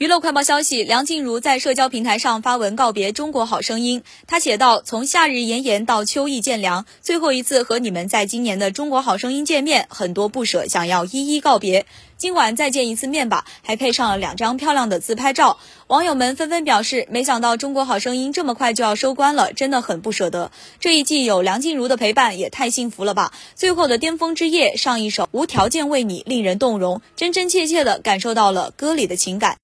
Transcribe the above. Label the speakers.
Speaker 1: 娱乐快报消息，梁静茹在社交平台上发文告别《中国好声音》。她写道：「从夏日炎炎到秋意渐凉，最后一次和你们在今年的《中国好声音》见面，很多不舍，想要一一告别。今晚再见一次面吧，还配上了两张漂亮的自拍照。」网友们纷纷表示：「没想到《中国好声音》这么快就要收官了，真的很不舍得。」这一季有梁静茹的陪伴，也太幸福了吧！最后的巅峰之夜，上一首《无条件为你》令人动容，真真切切地感受到了歌里的情感。